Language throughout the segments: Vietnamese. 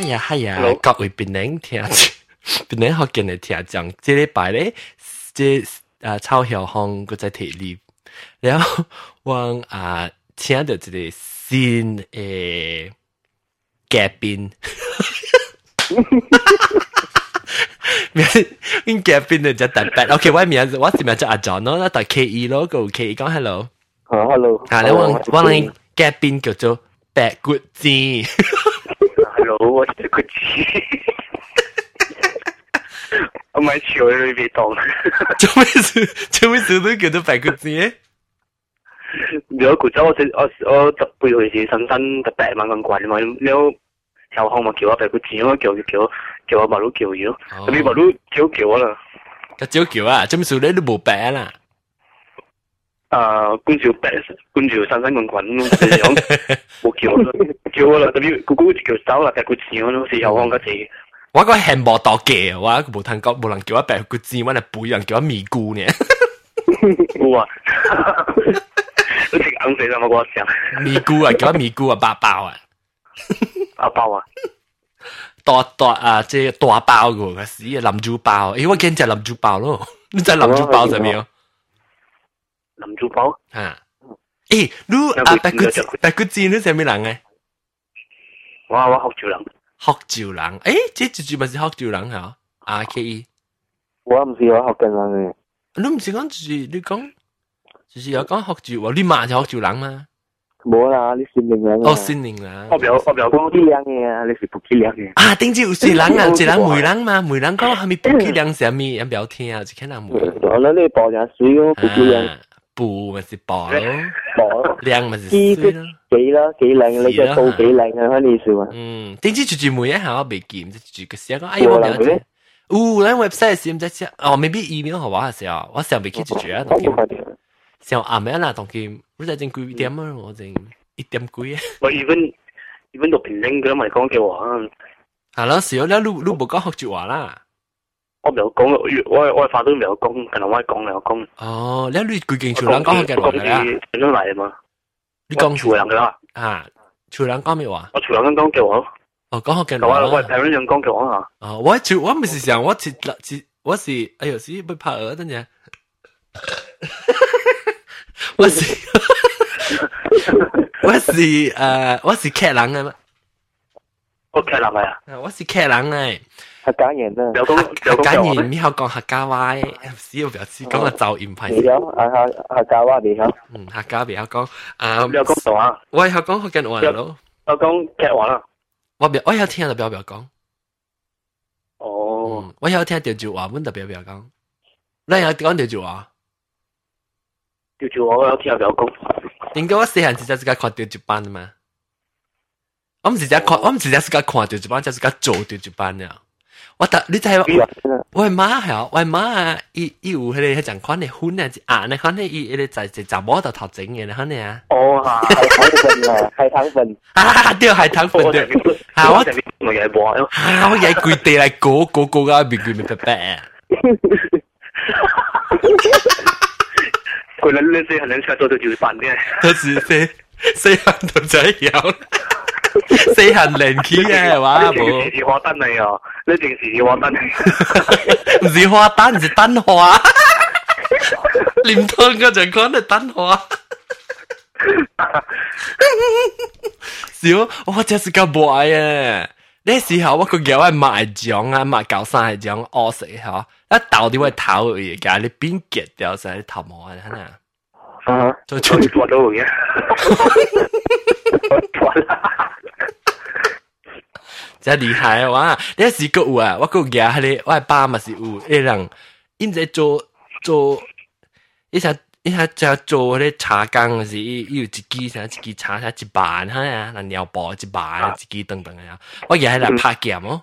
哎呀哎呀，各位槟榔听，槟榔福建嚟聽講，即禮拜咧，即啊臭小芳嗰隻提例，然後我啊請到一個新誒嘉賓，名因嘉賓就叫特別，OK，我名字我是名叫阿 John 咯，但 K E 咯，個 K E 講 hello，啊 hello，啊你我我嚟嘉賓叫做白骨精。我这个鸡，我蛮喜欢味道。做咩事？做咩事都叫做白骨子？nếu cụ cháu thì ở ở tập bây giờ thì sẵn sàng tập bẻ mà còn quản mà nếu sau không mà kiểu về cụ chỉ mà kiểu kiểu kiểu bảo lúc kiểu yếu tại vì bảo lúc chiếu kiểu là cái chiếu kiểu à trong sự đấy nó bù bẻ là à cũng chịu bẻ cũng chịu sẵn sàng còn quản luôn cái không bù kiểu 幾好啦，咁姑姑條手啦，白骨字嗰陣時又講嗰字。我個係無多嘅，我無通講無能叫我白骨字，我係背人叫我咪姑呢。哇！好似硬死啦，我嗰時。咪姑啊，叫我咪姑啊，八包啊，八包啊，多多啊，即係大包嘅個屎林珠包，誒，我見就林珠包咯，你真係林珠包就咩？林珠包啊，誒，你啊白骨白骨字你係咩人嘅？我我福州人。福州人，诶，这一句咪是福州人吓？R K E。我唔是我福建人嘅。你唔是讲就是你讲，就是有讲福州话，你嘛是福州人嘛？冇啦，你善良人。哦，善良人。我表我表讲啲人嘅啊，你是福建人嘅。啊，顶住有善人啊，善人梅人嘛，梅人讲系咪福建人什么？人表听啊，就听人梅。我谂你报人水咯，福建人。布咪是报咯，报凉咪是水咯。幾咯，幾靚，你隻布幾靚啊！可以笑啊。嗯，點知住住每一下我未見，住嘅時候，哎呀，我唔知。哦，咱 website 是唔知只，哦，maybe email 好玩嘅時候，我成日未見住住啊，同佢。像阿妹啦，同佢，我真正貴一點啊，我真一點貴啊。我 even even 讀平頂嘅咪講嘅話。係啦，時候咧，你你冇講學住話啦。我唔有講，我我發都唔有講，但係我講有講。哦，你你最近做兩講嘅話啦。講住講嚟啊嘛。你講潮人噶啦，啊，潮人講咩話？我潮人講叫我，哦，講好嘅。我我係台灣人講叫我啊。啊，我潮，我唔是想，我是我是，哎呦，是被拍耳，等陣。我是我是誒，我是客人啊嘛。我客人啊。我是客人誒。客家人啊，有有客家人，你好講客家話，只要表示講個噪音排。你好，啊客客家話你好。嗯，客家你好講啊。你有講到啊？我有講福建話咯。有講劇話啦。我表我有聽就表表講。哦。我有聽潮州話，阮就表表講。你有講潮州話？潮州話我有聽表講。點解我細漢時陣自己看潮州版嘛？我唔直接看，我唔直接自己看潮州版，就自己做潮州版呀。我特你知係喂媽係喂啊，伊伊有佢哋迄讲款嘅粉啊，啊，你看迄伊迄個就在雜毛度頭整嘅，你看你啊。哦，係糖粉啊，係糖粉。啊，對，係糖粉對。啊，我我嘢冇。啊，我嘢跪地嚟裹裹裹個面具面白白。啊！可能那些可能叫做就是反面。都是些，雖然都在搖。四行零 key 嘅係嘛？冇。時時我等你哦，呢段時時我等你。唔是我等，唔是等我啊！連通嗰陣講你等我啊！小，我真是夠壞嘅。呢時候我個叫係賣獎啊，賣搞生係獎惡死嚇，一倒啲位頭嘢，假你邊結掉晒啲頭毛啊！啊，就就你做到嘅，我錯啦。真厉害哇！你是个有啊，我个家咧，我爸嘛是有，诶人，因在做做，一下一下在做咧茶缸是，有一支啥一支茶啥一板哈呀，那尿布一板一支等等呀，我家来拍剑哦。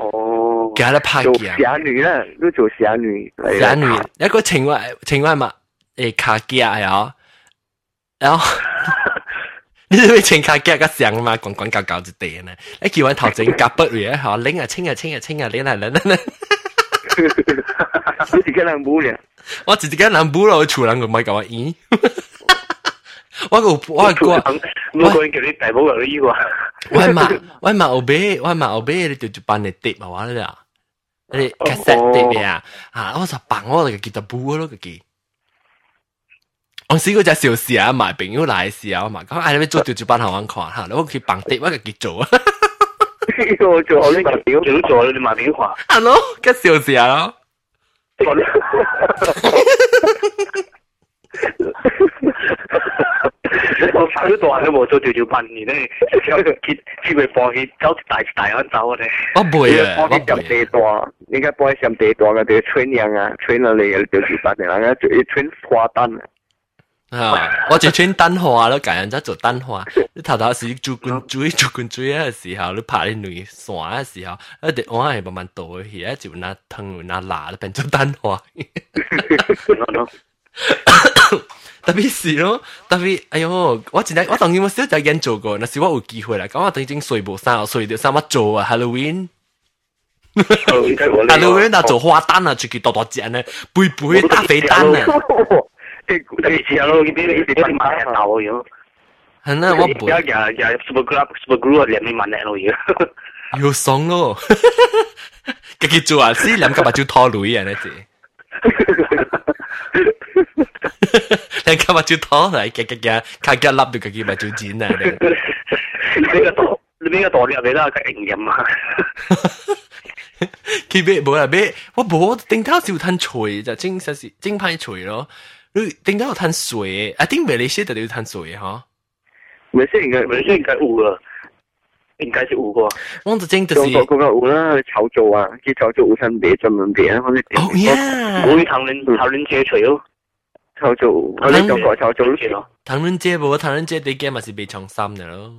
哦，家来拍剑。侠女啦，都做侠女。侠女，一个情外情外嘛，诶，卡剑呀，然后。你要请假夹个相嘛，讲讲搞搞一地呢。你叫我头前夹不如啊，拎啊清啊清啊清啊，你来人呢？你自己人补咧？我自己人补咯，厝人个咪搞我医。我个我个，我个叫你大宝个医个。我嘛我嘛后背，我嘛后背，你就就办你跌嘛，我了。你 cassette 跌咩啊？啊，我就办我个吉他补咯个吉。我試過就小事啊，買朋友來時啊，我嘛講，哎，你做調住班後我看下，我去辦碟，我嘅結做啊。我做我呢個表表做，你買碟看。係咯，嘅小事啊。我發咗度都冇做調調班，而咧結只會放去走大大安走嘅。我唔會啊，我唔會。應該幫佢上地段嘅，對春陽啊，春啊嚟嘅調調班嘅，人家就一春花旦啊。啊！我就穿蛋花咯，教人家做蛋花。你頭頭時做滾水、做滾水嘅時候，你拍啲雷散嘅時候，一直我係慢慢倒去，一就拿藤拿蠟，變做蛋花。特別是咯，特別哎呦，我真係我當然我少就研做過，那是我有機會啦。咁我等陣睡冇衫，睡到衫乜做啊？Halloween。Halloween 嗱做花蛋啊，自己大大隻呢，肥肥打肥蛋啊。係啦，我本又又 super glue super glue 連你問你咯，要要爽咯，佢佢做啊，死兩個把就拖累啊，那只，兩個把就拖嚟，夾夾夾，卡夾笠住佢把就剪啊，你個多，你個多啲係啦，佢營養啊，佢俾冇啦俾，我冇頂頭小吞除就精實是精派除咯。點解有碳水？I think 馬來西亞特有碳水嚇。馬來西亞應該馬來西亞應該有啊，應該是有啩。我之前就是中國嗰個有啦，潮州啊，去潮州有間賣專門賣啊，反正哦呀，我去唐人唐人街食咯，潮州我哋中國潮州食咯。唐人街無，唐人街啲嘢咪是賣長衫嘅咯。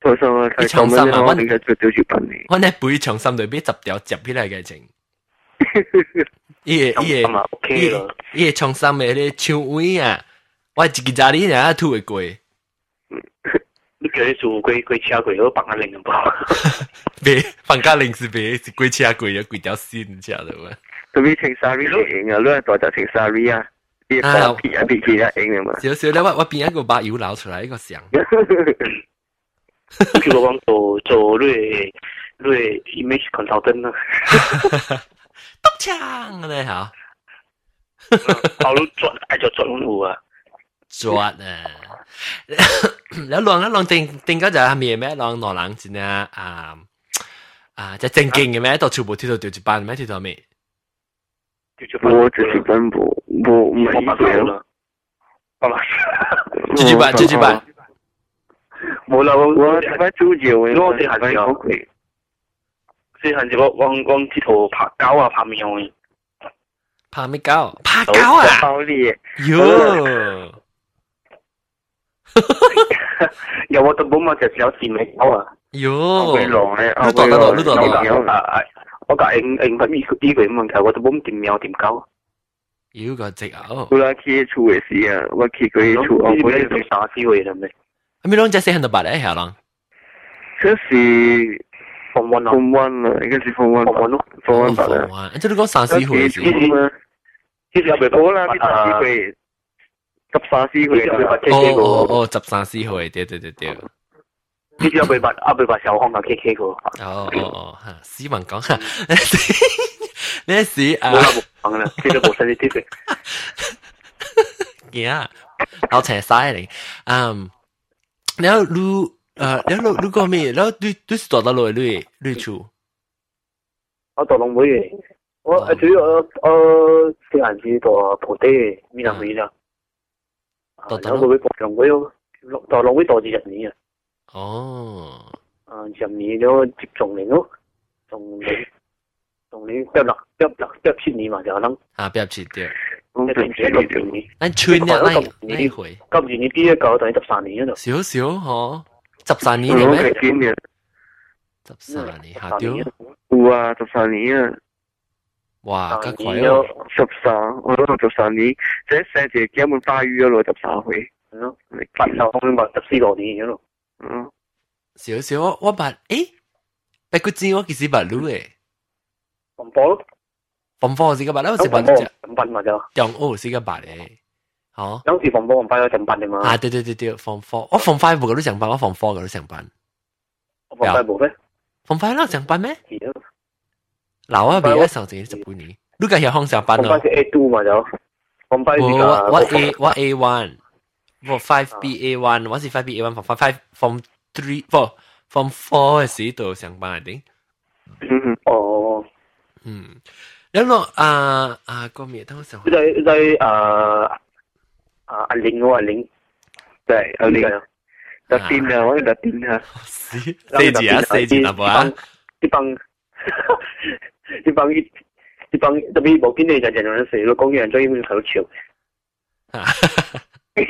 長衫啊，長衫啊，我點解最少要品你？我呢杯長衫裏邊十條接起來嘅情。伊个伊个伊个伊个创啥物咧？抢位啊！我一个家里人吐会过。你叫你做鬼鬼车鬼，我放个零包。别放个零是别是鬼车鬼，有鬼条线，你晓得吗？特别穿纱丽型啊，乱大只穿纱丽啊，别放屁啊，别屁啊，硬的嘛。少少咧，我我边一个把油捞出来一个响。去我帮做做瑞瑞 image consultant 啦。锵嗰啲吓。好作嗌做作有啊，作啊！แล้วลองแล้วลองติงติงก็จะมีไหมลองหนอหลังจีนะอ่าอ่าจะจริงจริงไหมตัวชูบุที่ตัวเดียวจะปันไหมที่ตัวมี我只是奔波，我没有。好了，继续办，继续办。冇啦，我我睇翻租借，我我哋係咪好貴？最恨就我我我佚佗拍狗啊，拍喵的。拍咩狗？拍狗啊！包你哟！又我到本我就有事咪狗啊！哟！你到到到，你到到。我個英英文呢呢個問題，我都冇點喵點狗。妖個隻牛！我拉佢出嘅事啊，我佢佢出，我唔知佢打死佢啦咩？咪兩隻死喺度白嚟係啦。即是。from one from one 啊，應該是 from one 吧，from one 吧。即係你講三四歲先。其實唔多啦，啲三四歲，十三四歲。哦哦哦，十三四歲，對對對對。你只要未捌，啊未捌小芳啊 K K 過。哦哦哦，嚇，市民講嚇，你是啊？冇講啦，呢個冇 sensitive。Yeah，我請曬你。嗯，你要如。呃，你你你讲咩？然后你你是做到落你你处？我做农会嘅，我主要我我先係知做葡地米蘭會啦。做到農會做農會咯，做農會做二十年啊。哦。啊，二十年咗接種年咯，種年種年八六八六八七年嘛就可能。啊，八七對。咁你全六年？你全日你你回？今年你啲一九等於十三年嗰度。少少嗬。十三年嚟咩？幾年？十三年下屌？有啊，十三年啊！哇，咁快哦！十三，我攞十三年，即細隻根本大魚攞十三歲，係咯，八十公咪十四六年咯，嗯，少少我我捌，誒，白骨精我其實捌擼誒，បំ波咯，បំ波是個捌啦，我是捌隻，捌嘛就，中澳是個捌誒。哦，有時 form four 咁快有成班嘅嘛？啊，對對對對，form four，我 form five 冇嗰啲成班，我 form four 嗰啲成班。我 form five 冇咩？form five 啦，成班咩？嗱，我未一上自己十半年，呢個係向上班咯。form five A two 嘛就，form five 我我 à. A 我 A one，我 five B A one，我是 five B A one，form five form three four form four 嘅時度成班定。嗯哦，嗯，然後啊啊個咩？等我想。在在啊。啊，阿玲哦，阿玲，对，阿玲，那边啊，我那边啊，四四字啊，四字啊，不啊，一帮一帮一一帮特别无见你就就用水，公园最用手球，啊，因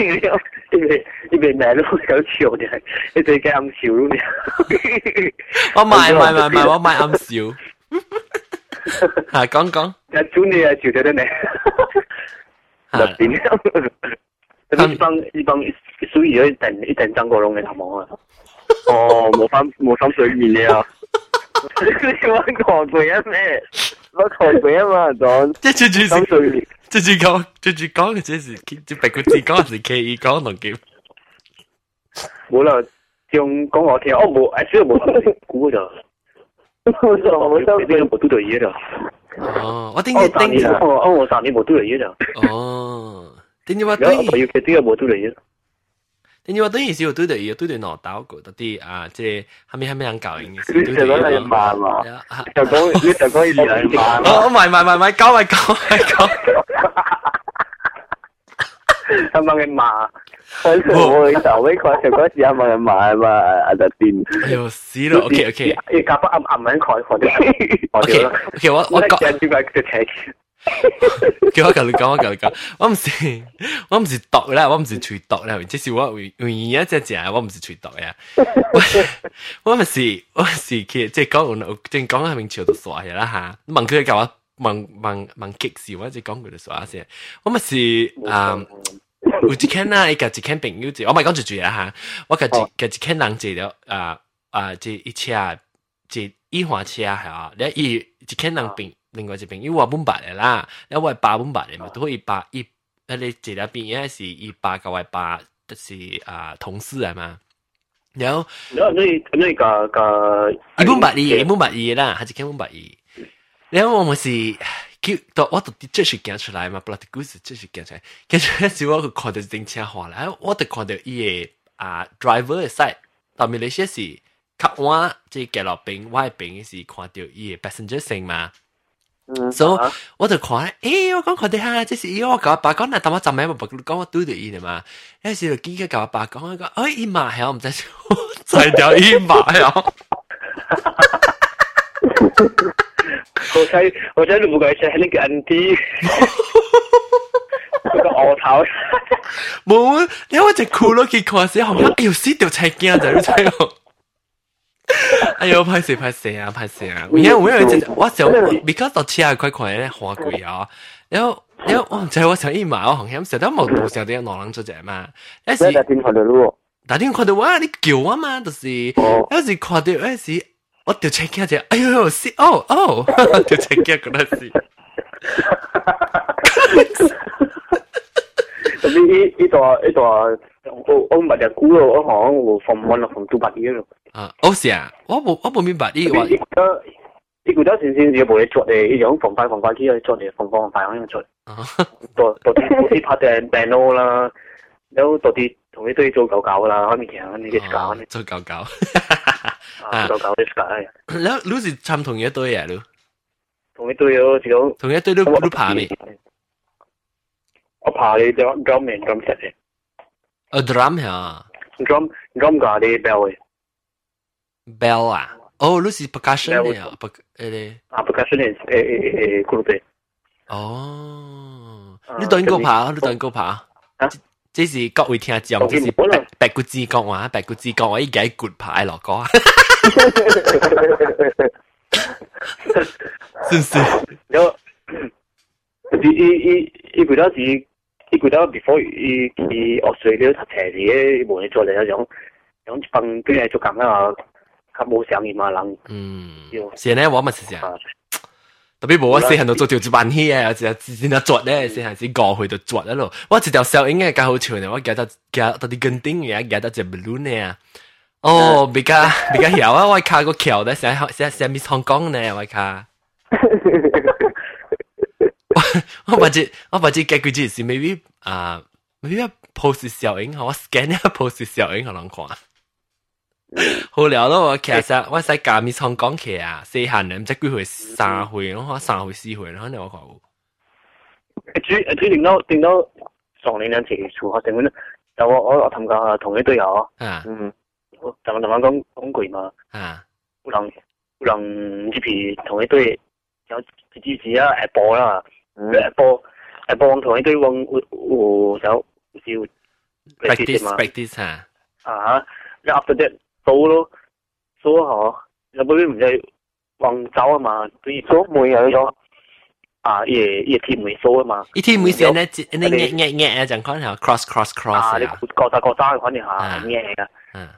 为因为咩都手球嘅，你最惊暗笑咯，我唔係唔係唔係，我唔係暗笑，啊，講講，阿朱你啊，笑得得未？六點鐘。咁呢班呢班小儀都一定一定爭過窿嘅頭網啊！哦，冇心冇心水面啊！你揾韓國人咩？揾韓國人嘛講，即係最主要，最主要講，最主要講嘅只是只白佢自講係企意講同點？冇啦，用講我聽，我冇，誒，主要冇估咗，我冇收，呢個冇讀到嘢咗。哦，我頂日頂日，我我我上年冇對嚟嘅就。哦，頂日我對。我要佢對冇對嚟嘅。頂日我對時候對嚟，對嚟攞到嗰啲啊，即係後面後面人教人嘅事。你就講係慢嘛？就講你就講係慢。哦，唔係唔係唔係，教係教係教。Abang emak. Oi, tak wei kau cakap si abang emak apa ada tin. Yo, siro. Okay, okay. Ye kapa am am man kau kau. Okay, okay. 我我講。叫我教你講，我教你講。我唔是，我唔是毒啦，我唔是吹毒啦。即是我唯唯一只只，我唔是吹毒呀。我我唔是，我是去即係講，正講係明朝就耍嘢啦嚇。問佢教我。問問問激事，我只讲佢哋说話先。我咪是誒，幾錢啦？而家幾錢平？要住我咪讲住住啊哈，我而家而家幾錢人住？了啊啊！住一車，住一车車哈，你而幾錢人平？另外一邊，因为我搬白嚟啦，因為八搬白嚟嘛，都可以八一。你住了邊應是二八，九位八，都是啊同事係嘛？然后，你有你个个一搬白二，一搬白二啦，係幾錢搬白二？然后我们是，叫到我到这时讲出来嘛，布拉德古斯这时讲出来，跟住那时候去看到是车花了，我得看到伊个啊，driver 的 side，到面来西亚是即系改落平，歪是看到伊个 passenger s i 嘛。嗯。所以，我就看诶，哎，我讲看到哈，这是伊个九阿爸讲，那他妈站咩不讲我对着伊的嘛，那时候几个九阿爸讲，哎，伊妈，系我唔知说，菜鸟伊妈呀。睇我睇到冇計食呢個 N D，佢個鵝頭。冇，你我只酷咯，結果時候，哎呦死掉赤驚就呢度。哎呦，拍死拍死啊，拍死啊！因為我有陣，我想 because 我黐下塊塊咧花貴啊，然後然後我唔知我想一買，我好像想到冇冇想到攞人出隻嘛，一時打電話到我，打電話到我，你叫我嘛，就是一時看到一時。おってちゃいけやで、あよよ、し、おう、おう、ってちゃいけやくらしい。Tapi itu itu ông bà đã cứu rồi ở họ phòng one là phòng tu bạch yếu rồi. À, ô xia, tôi không tôi không minh bạch ý. Cái cái cái đó thì thì thì bộ để chuột để ý phòng phai phòng phai kia chuột để phòng phòng phai không chuột. Tổ tổ thì tổ thì phát đèn đèn nô là nếu tổ thì tổ thì tôi 做狗狗啦，開面前你嘅狗。做狗狗。啊，夠夠啲解。แล้วรู้สึกทำ同一堆啊，都同一堆咯，只有同一堆都都怕咩？我怕你就 drum 面 drum set 嘅。啊，drum 嚇？drum drum 架啲 bell 嘅。bell 啊？哦，你是 percussion 嘅啊？不，誒咧。啊，percussion 係誒誒誒 group 嘅。哦，你等我爬，你等我爬。啊？這是各位聽眾，這是白骨子講話，白骨子講話，依家係骨牌落歌。先生。No. 伊伊伊幾多時？伊幾多 before 伊伊學水了，讀斜字嘅，無你做嚟一種，種份跟住做咁啊，佢冇上面嘛人。嗯。是呢，我咪是這樣。特別無我細漢就做條子扮戲啊，有時真係作咧，細漢時過去就作一路。我一條小應該較好笑咧，我記得記得啲跟丁嘅，記得隻 balloon 嘅。哦，比較比較曉啊！我卡個橋咧，成成成 Miss Hong Kong 呢，我卡。我把只我把只解決只是 maybe 啊，maybe post 效應，我 scan 一 post 效應，可能看。好了咯，其實我使加 Miss Hong Kong 去啊，四行人唔知幾回三回，我話三回四回，然後你我講。主主定到定到上年兩次，初學成本，就我我我同個同啲隊友，嗯。咱们咱们讲讲过嘛。啊。有人有人入去同一队，有一支是啊下波啦，下波下波同一队往有有有有 practice 嘛。practice 啊。啊，然後 after that 走咯，走嗬，有冇啲唔知往走啊嘛？對走梅有咗。啊，也也踢梅收啊嘛，一踢梅先咧，你你你你，就講下 cross cross cross 啊，你各打各打嗰啲嚇，咩嘅，嗯。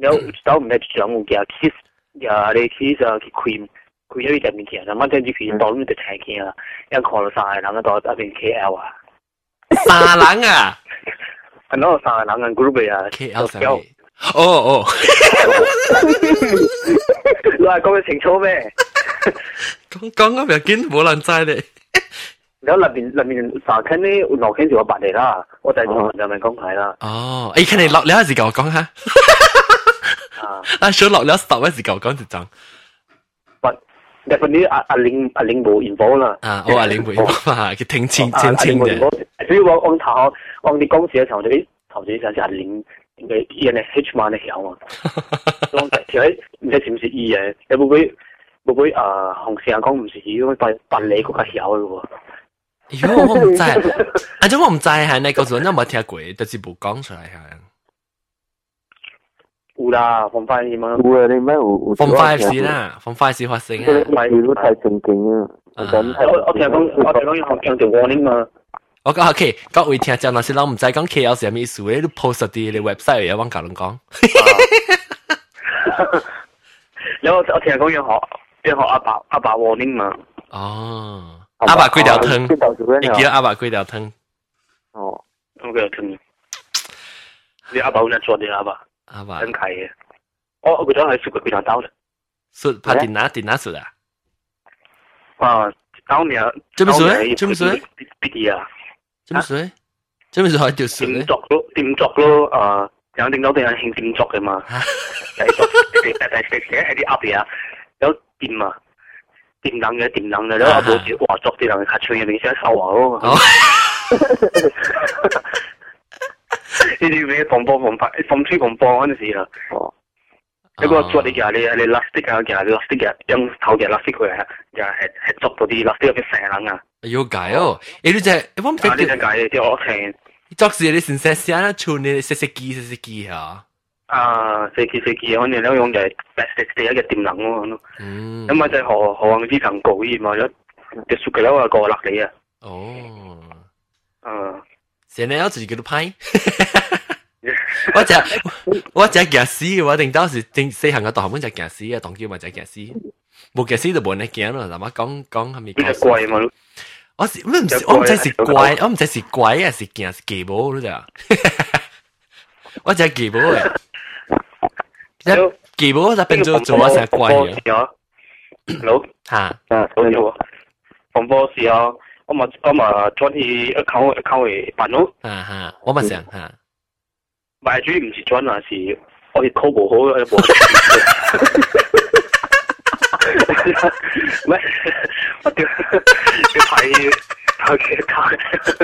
然后一到我们来就让我给他去，呀嘞去是去亏，亏了一点点钱，那么等去亏到我们的财钱啊，然后靠了上海，然后到那边 KL 啊，三人啊，然后上海人跟 group 啊，KL 哦哦，你话讲得清楚咩？讲讲嗰边见冇人知咧。แล้วระบินระบินสาแค่นี้อุณหภูมิสิบแปดเลยล่ะว่าแต่จะมันจะมันก้องไผ่ล่ะอ๋อไอ้แค่นี้เราแล้วสิเก่าก้องฮะ那小落了十位是搞講就講。但係你阿阿玲阿玲冇 involve 啦。啊，我阿玲冇 involve 啊，佢聽清清清嘅。所以我我頭我哋公司嘅時候就誒頭先就係阿玲嘅嘢咧 H 碼咧響啊。我其實唔知是唔是伊嘅，你會唔會會唔會啊？同事人講唔是伊，咁但但你嗰個響嘅喎。如果我唔知，啊，即我唔知係你嗰陣有冇聽過，但是冇講出嚟係。有啦，防快線嘛。有啊，你咩有？防快線啊，防快線發生啊。唔係，如果太正經啊。我我聽講，我聽講要學強調 warning 嘛。我講 OK，各位聽眾，若是咱唔知講 KL 係咩意思，你 post 啲你 website 嘢，我教人講。然後我聽講要學要學阿爸阿爸 warning 嘛。哦，阿爸貴條湯，你叫阿爸貴條湯。哦，我貴條湯。你阿爸有咩做啲阿爸？阿華真係啊！我我嗰張係雪櫃，嗰張刀啦。是拍電哪電哪出啊？啊，當年這麼水，這麼水，別啲啊！這麼水，這麼水係條水。點作咯？點作咯？啊！有點到啲人興點作嘅嘛？係作，係係係係啲鴨嘢，有點啊！點冷嘅點冷嘅，你話冇話作啲人客串嘅，你先收啊！CCTV 防暴防拍，防水防暴嗰陣時啊。哦。一個捉你架，你你 plastic 啊架，你 plastic 架，用頭嘅 plastic 佢係又係係捉到啲 plastic 入邊成冷啊。要解哦，誒呢隻，我唔識。呢隻解啲我聽。作時你先識先啦，做你識識機識識機嚇。啊，識機識機，可能兩樣就係 plastic 第一嘅電冷喎咯。嗯。咁啊，就何何況啲層高熱嘛，一隻雪櫃佬啊過落嚟啊。哦。啊。成日有自己都批。我只我只夾屎，我定當時正細行嘅大學本就夾屎嘅，當叫咪就夾屎，冇夾屎就冇人驚啦。嗱，我講講係咪講？貴嘛？我是咩唔是？我唔知是貴，我唔知是貴啊，是驚是記寶嗰啲。我只記寶嘅，一記寶就變咗做我成貴嘅。Hello，嚇，啊，講緊我，廣播時候，我咪我咪轉去 account account 嘅辦咯。啊哈，我咪想嚇。賣主唔是準啊，是我哋 call 唔好一部。唔係，我屌，要睇，睇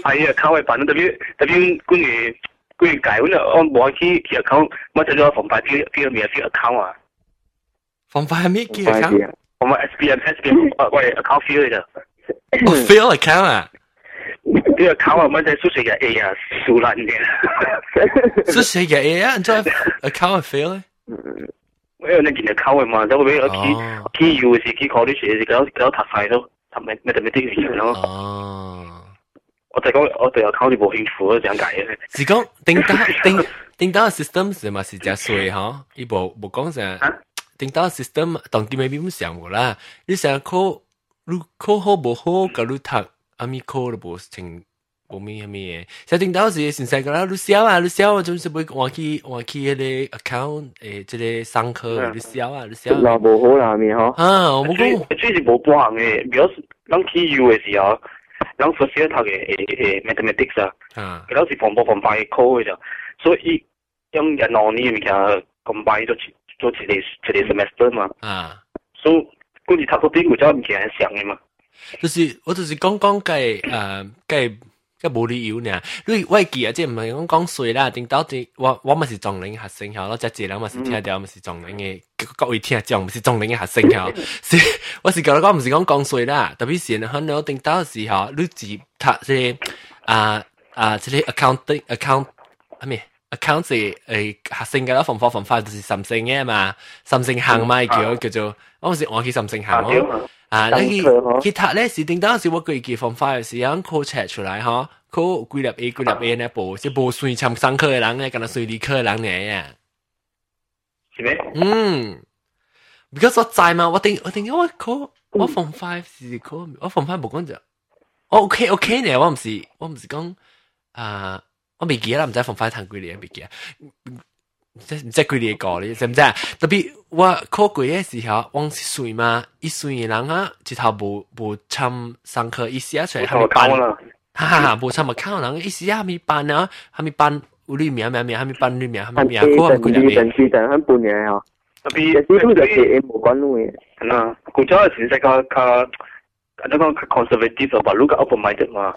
睇啊！卡位辦特別特別關於關於解嗰個，我冇去去 account，我就咗防範啲啲咩啲 account 啊。防範咩嘅 account？我咪 S B M S B M，我我 account fail 嘅。哦，fail account 啊！呢個考核問題數學嘅 A 啊，數爛嘅。數學嘅 A 啊，你再考核 fail 咧？因為你見到考核嘛，就會俾我 key key U 是 key college 是搞搞塔快咯，塔咪咪特別啲嘢咯。哦，我就講我對我考慮冇興趣咯，點解嘅？是講定打定定打 system 是嘛是只衰嚇，伊無無講啥。定打 system 當機未必唔想無啦，你想考，你考好無好，甲你讀。amicalibus 情冇咩咩嘢。所以到時先生講啦，你笑啊，你笑啊，總是會換去換去迄個 account 誒，即個上課，你笑啊，你笑。那無好啦，咪吼。啊，我冇講。最是無半項嘅，表示咱起遊嘅時候，咱首先讀嘅誒誒 mathematics 啊，佢老是防波防範嘅考嘅就，所以用廿六年物件 combine 做做一個一個 semester 嘛。啊。所以，嗰時讀嗰邊，我就唔見人上嘅嘛。就是我就是讲讲介呃介介无理由呢。因为我记啊，即毋是讲讲水啦，顶到底我我嘛是中人学生吼，我只一人嘛是听着嘛是中人诶，各位听讲毋是中人诶学生吼，是我是讲讲毋是讲讲水啦，特别是很多顶到时候你自读即啊啊即个 accounting account 啊咩？account 是诶學生嘅啦，防火防法就是甚性嘅嘛，甚性行嘛叫叫做，我唔是我去甚性行咯。啊，你其他咧是定當時我佢記方法嘅時，樣考察出來吼，考幾粒 A 幾粒 A 呢部，即無算參上課嘅人咧，敢若算理科嘅人咧呀。是咩？嗯，because 我知嘛，我定我定我考我 form five 是考我 form five 冇講就，我 OK OK 咧，我唔是我唔是講啊，我未記啦，唔知 form five 談幾年未記啊。这几年搞的，是不是？特别我考过的时候，往是水嘛，一水人啊，就他无无参上课，一下出来还没办，哈哈，无参么看人，一下还没办呢，还没办，有里面面面还没办里面还没面，过过两年。等几等很半年哦，特别这都就是无管路的，那古早是在个个，那个 conservative 吧，如果 open minded 嘛，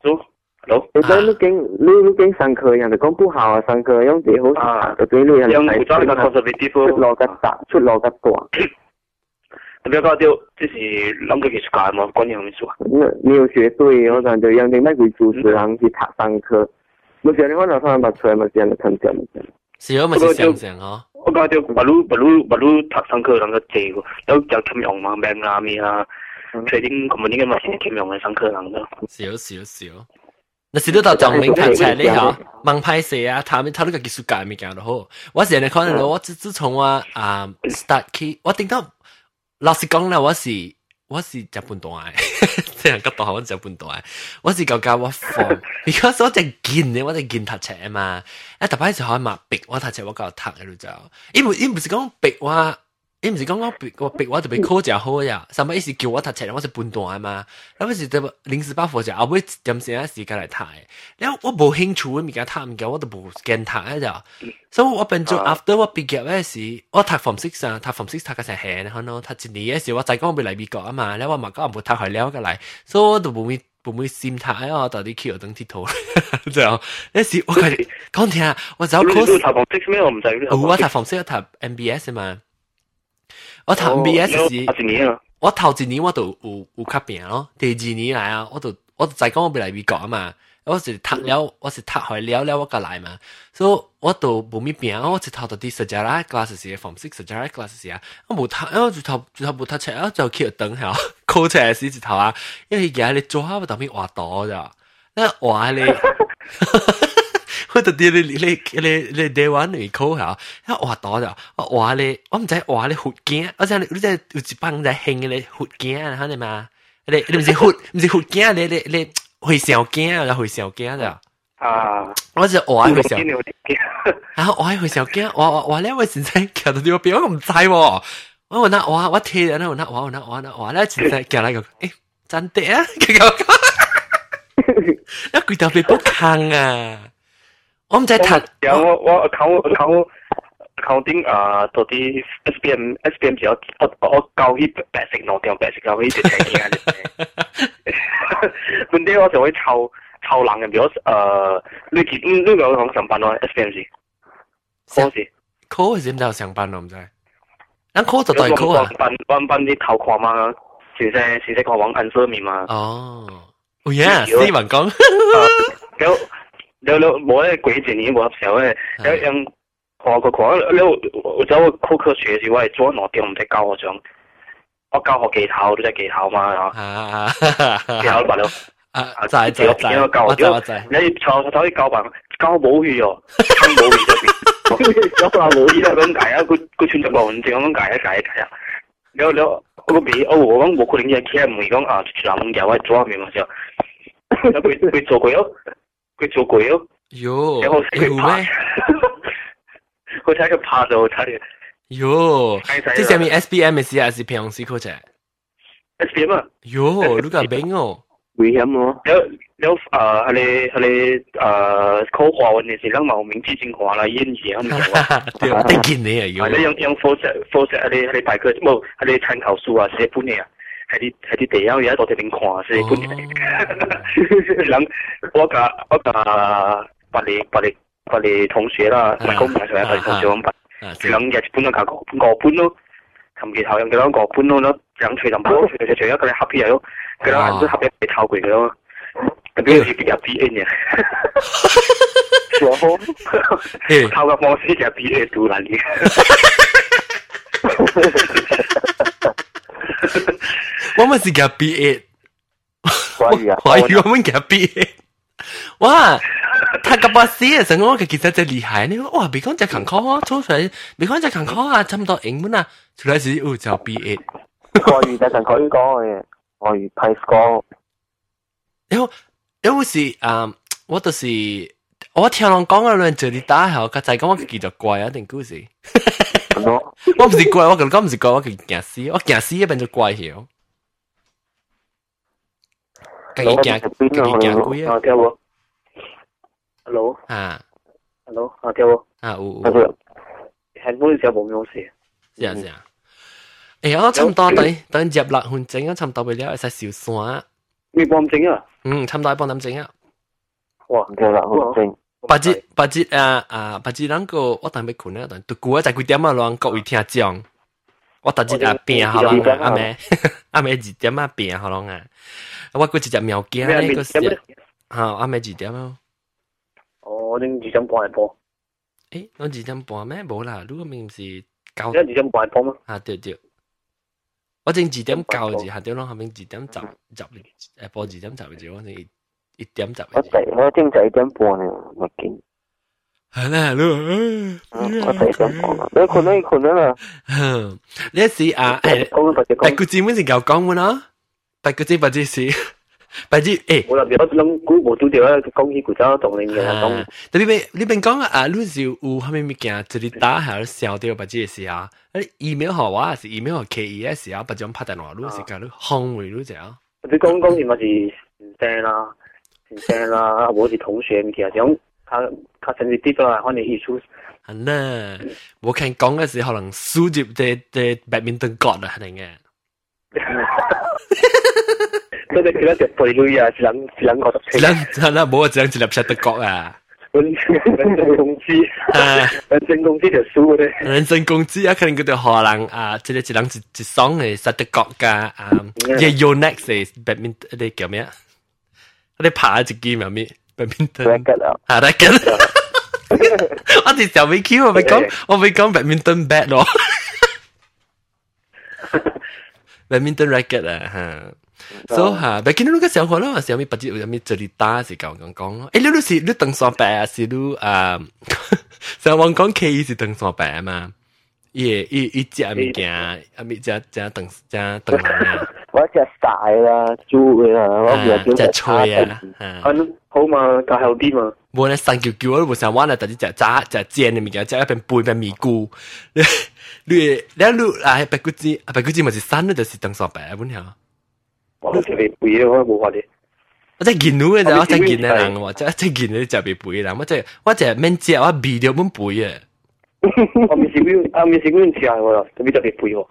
就。đúng tới à. lúc cái lúc lúc cái sang khơi nhà à. con bu hào sang khơi ông chỉ hỗ trợ tới lúc nhà ông cho là conservative chút lo cái tạ chút lo cái tổ 特别搞掉，这是啷个艺术家嘛，观念艺术。你你有学对，我讲就让你买个主持人去他上课，我觉得我那趟把出来嘛，这样的成长。是要么是想想哈。我讲就不如不如不如他上课啷个这个，都叫他们用嘛，买阿米啊，trading company 嘛，先他们用来上课啷个。是哦是哦是哦。嗱，时到到张明拍菜你吓，忙拍摄啊，他们，他呢个技术界没改到好。我现在可能我自自从我啊 start 起，我顶到老实讲咧，我是我是日本队，听人吉到后我日本队，我是搞搞我 f o u 说 b e c a u s e 我哋见你，我在 见他车啊嘛，一特别时可以抹壁，我他车我搞他喺路就，因因唔是讲壁我。你唔是讲我白我白我特别考食好呀？什么意思叫我读册，我是笨蛋嘛？那不是得临时抱佛脚，后尾点时间时间来睇？然后我无兴趣咪物件唔物我都无跟读一咋。所以我变做 after 我毕业诶时，我读 form six 啊，读 f o m six 读个成下，然后呢，读一年诶时，我再讲要嚟美国啊嘛，然后我嘛讲我读去了个嚟，所以我都无咪。唔会心态啊，到底去学等剃头，这样。那时我讲听，我走 course，我读 f o m six 咩？我唔知。我读 f o m six，读 MBS 嘛。我讀 MBS 時，我頭一年我都有有較拼咯，第二年來啊，我都我都再講我未來美國啊嘛，我是讀了，我是讀開了了我個來嘛，所以我都冇咩拼，我直頭到啲 sejarah class 時，form six sejarah class 時啊，我冇讀，我直頭直頭冇讀冊，我就去等下，考冊時直頭啊，因為而家你做下咪當面畫圖咋，那畫咧。就啲你你你你台灣嚟考下，一話多就話你，我唔知話你福建，我知你你真係有一班人興嘅你福建啊，嚇你嘛？你你唔是福唔是福建，你你你會小建啊，會小建啊。啊！我就我會小，然後我會小驚，我我我咧會真正行到條邊，我唔知喎。我我那我我聽人，我那我我那我那我咧真正行嚟個，誒，真的啊！佢個，一攰到被卜坑啊！我唔知讀。我我 account account accounting 啊，到啲 S B M S B M 時我我我教啲 basic 攞掉 basic 教啲嘢嘅。本地我就會抄抄人嘅，比如誒，你見你有講上班咯？S B M 時。科時。科時唔就上班咯，唔知。咁科就代科啊。班班班啲頭狂嘛，時勢時勢狂往暗色面嘛。哦。哦耶！斯文講。咁。了了，无咧几十年无合社会，了用看个看了，有走我考科学时，我系做两点毋知教学长，我教学技巧都在技巧嘛，然后技巧罢了。啊，在在在，我知我知，你坐坐喺教辦教冇語喎，冇語就變，有話冇語就咁解啊，佢佢穿著個文字咁解一解一解啊，有有嗰個我我講冇可能嘅，佢唔會講啊，全部嘢我做唔明嘅時候，佢佢做佢咯。佢做鬼咯。喲，然後睇佢拍，佢睇佢拍就睇。喲，即係咪 S B M 嘅事還是平時嗰隻？S B M 啊？喲，你咁明哦？危險咯！有有啊，佢哋佢哋啊，考華文嘅時候，冇明知正華啦，演字咁樣。對啊，得見你啊！要。你用用 force force，佢哋佢哋大概冇，佢哋參考書啊，寫本嘢啊。喺啲喺啲地下有一度地面看先，本地諗我架我架八年八年八年同學啦，唔係公民上係同學咁辦，兩日搬咗架個半咯，琴日頭用幾多個半咯，咯兩除就冇，除就除咗佢合片咯，佢兩人都合片被偷佢咯，咁邊係入 B N 嘅。我偷嘅方式就係 B N 杜蘭嘅。我们是 get B A，華語啊，華語我們 get B A，哇！他個巴士嘅成功嘅其實真厲害，你哇！別講只勤考啊，抽出嚟，別講只勤考啊，差唔多英文啊，出嚟時又就 B A。華語就勤考講嘅，華語派 score。然後，然後是啊，我都是我聽人講嘅，人做啲打後，佢就講我記得怪啊，定故事。咁咯。我唔是怪，我同講唔是怪，我佢驚死，我驚死一變咗怪曉。佢驚，佢驚鬼啊！聽我，hello 啊，hello 啊，聽我啊，有有。係冇事，冇咩事。是啊，是啊。誒，我差唔多等等入六分鐘，我差唔多未了，會使小散。你半點鐘啊？嗯，差唔多半點鐘啊。哇，唔夠六分鐘。八字八字啊啊八字，咱个我当要困啊，但独孤啊，在几点啊，让各位听讲。我逐日啊病好啷啊，阿妹阿妹几点啊病好啷啊？我过一只苗惊呢个是，哈阿妹几点啊？哦，恁二点半下播。诶，侬二点半咩？无啦，如果明是九。恁二点半下播吗？啊对对。我正二点九就下掉啷，下面二点十十下播二点十就我正。一点十。我十我正在一点半呢，麥堅。係啦，我十一点半你可能可能啦。你呢一時啊，但佢專門是教講嘅啦，但佢知唔知是？白係誒，我入邊我諗估冇做掉啦，讲起古早同你嘅講。但係你你邊講啊？你是有係咪咪驚？这里打下小掉，不知是啊？你 email 好啊，是 email 好 KES 啊，不将拍电话，你是講你行為你怎樣？你讲讲是咪是唔正啦？现在呢，我的同学其中，他他成绩跌咗啦，可能艺术。係呢，我聽講嘅時可能輸入啲啲 badminton court 啦，肯定嘅。真係佢一隻背女啊，只能只能我十七。只能只能冇啊，只能只能踢德國啊。人身攻擊，人身攻擊就輸咧。人身攻擊啊，肯定佢哋可能啊，即係只能只只雙嚟踢德國㗎啊，即係 Yonex 係 badminton 啲叫咩啊？你拍一支咩咪？白面燈。racket 啊，啊 racket。我哋就未 Q，我未講，我未講白面燈 bat 咯。白面灯，啊啊 r 我哋就未 q 我未讲，我未讲白面灯 b a d 咯白面燈 r a c k e t 啊嚇。所以嚇，白見到你个小伙咯，小咪不知有咪這裡打是講讲讲咯。誒，你都是你登山白啊？是你啊？上网讲 K 是登山白嘛？一一一只物件，啊咪只只登只登人啊。嗰隻大啦，豬啦，嗰個叫隻菜啊，咁好嘛，較後啲嘛。冇咧，生叫叫都冇成玩啦，特啲隻炸隻煎嘅物件，隻一邊背一邊咪菇，你你你你啊，白骨子啊，白骨子咪是生咧，就是等上白本條。我都食未背嘅，我冇話你。我真見到嘅就我真見嘅人，我真真見到隻被背嘅人，我真我真免食，我避掉本背嘅。我未食過，我未食過食啊，我特別特別背喎。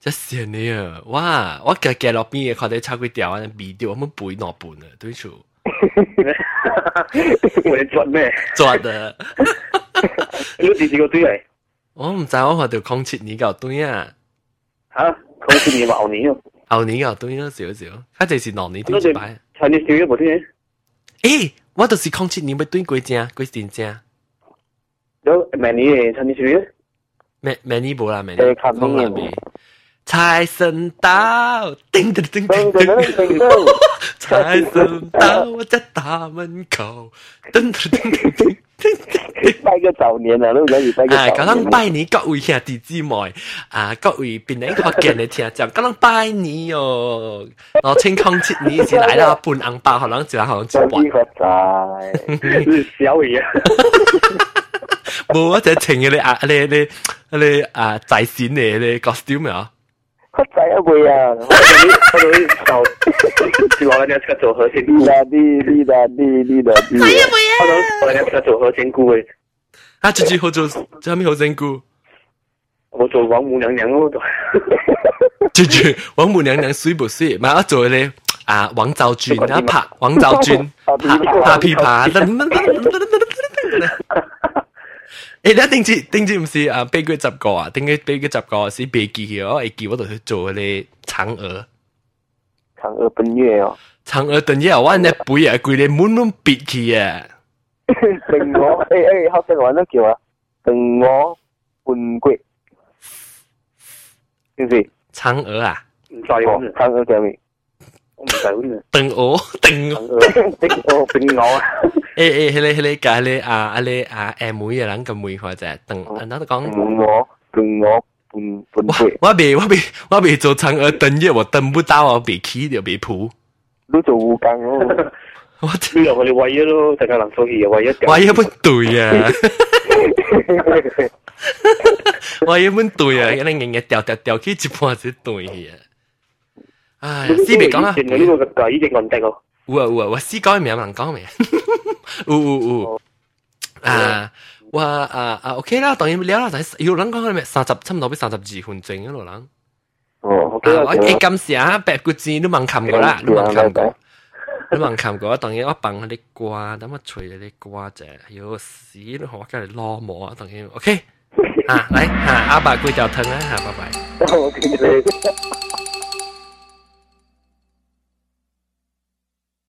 这些呢，哇！我个个落边嘅，佢哋炒粿条啊，味道我们背哪半啊，对住。我做咩？做的。你第几个队嚟？我唔知，我话条空切你搞队啊。吓，空切你牛年咯。牛年搞队咯，少少。佢哋是牛年队出牌。Chinese New Year 冇啲嘢。诶，我都是空切你咪队鬼正鬼正正。有 many Chinese New Year？咩 many 冇啦，many 空啦未。财神到，叮叮叮叮叮叮，财神到我家大门口，叮叮叮叮叮叮。拜個早年啊，都有拜個。啊，咁樣拜年各位兄弟姊妹，啊各位邊一個見你聽就咁樣拜年哦。我清空切年時嚟啦，半銀包可能就可能就還。呢個債，小嘢。冇啊，就情嘅你啊，你你你啊，在線嘅你 costume 啊。Kataya goya. Sao? Tu vas venir à ce que tu Lida, lida, lida. Kataya goya. Tu vas venir à ce que tu veux, c'est cool. 啊，自己好做，下面好真姑。我做王母娘娘咯，姐姐，王母娘娘水不水？嘛，我做咧啊，王昭君啊，拍王昭君，拍拍琵琶，誒，你定住定住唔是啊？俾佢十個啊，定佢俾佢十個是俾佢嘅哦，誒，叫我度去做嗰啲嫦娥。嫦娥奔月哦。嫦娥奔月，我呢背啊，佢哋滿滿別佢啊。定我誒誒，後生玩得叫啊，定我半月，是唔是？嫦娥啊？唔在我，嫦娥叫咩？我唔在呢。定我定定我定我啊！诶诶，迄个迄个甲迄个啊，阿个啊，阿妹嘅人咁妹或者等，安怎讲？我，我。分分配。我未我未我未做嫦娥登月，我登不到，我未起就未铺。你做护工咯，我你又我哋為咗咯，大家能做嘢為咗。為咗本隊啊！為咗本隊啊！你日日掉掉掉去一半只隊啊！唉，思明講啊，呢個嘅依隻銀的哦。有啊有啊，我四一名唔能講咩？有有有啊！我啊啊 OK 啦，当然了啦，但係有人讲咩三十差唔多俾三十二分钟嗰度人。哦，我誒今時啊，白骨精都冇看过啦，都冇看过，都冇看过。当然我幫嗰啲瓜，等我除嗰啲瓜啫。有屎都好，我叫你攞毛啊，当然 OK 啊，嚟啊，阿爸攰就疼啦，嚇，拜拜。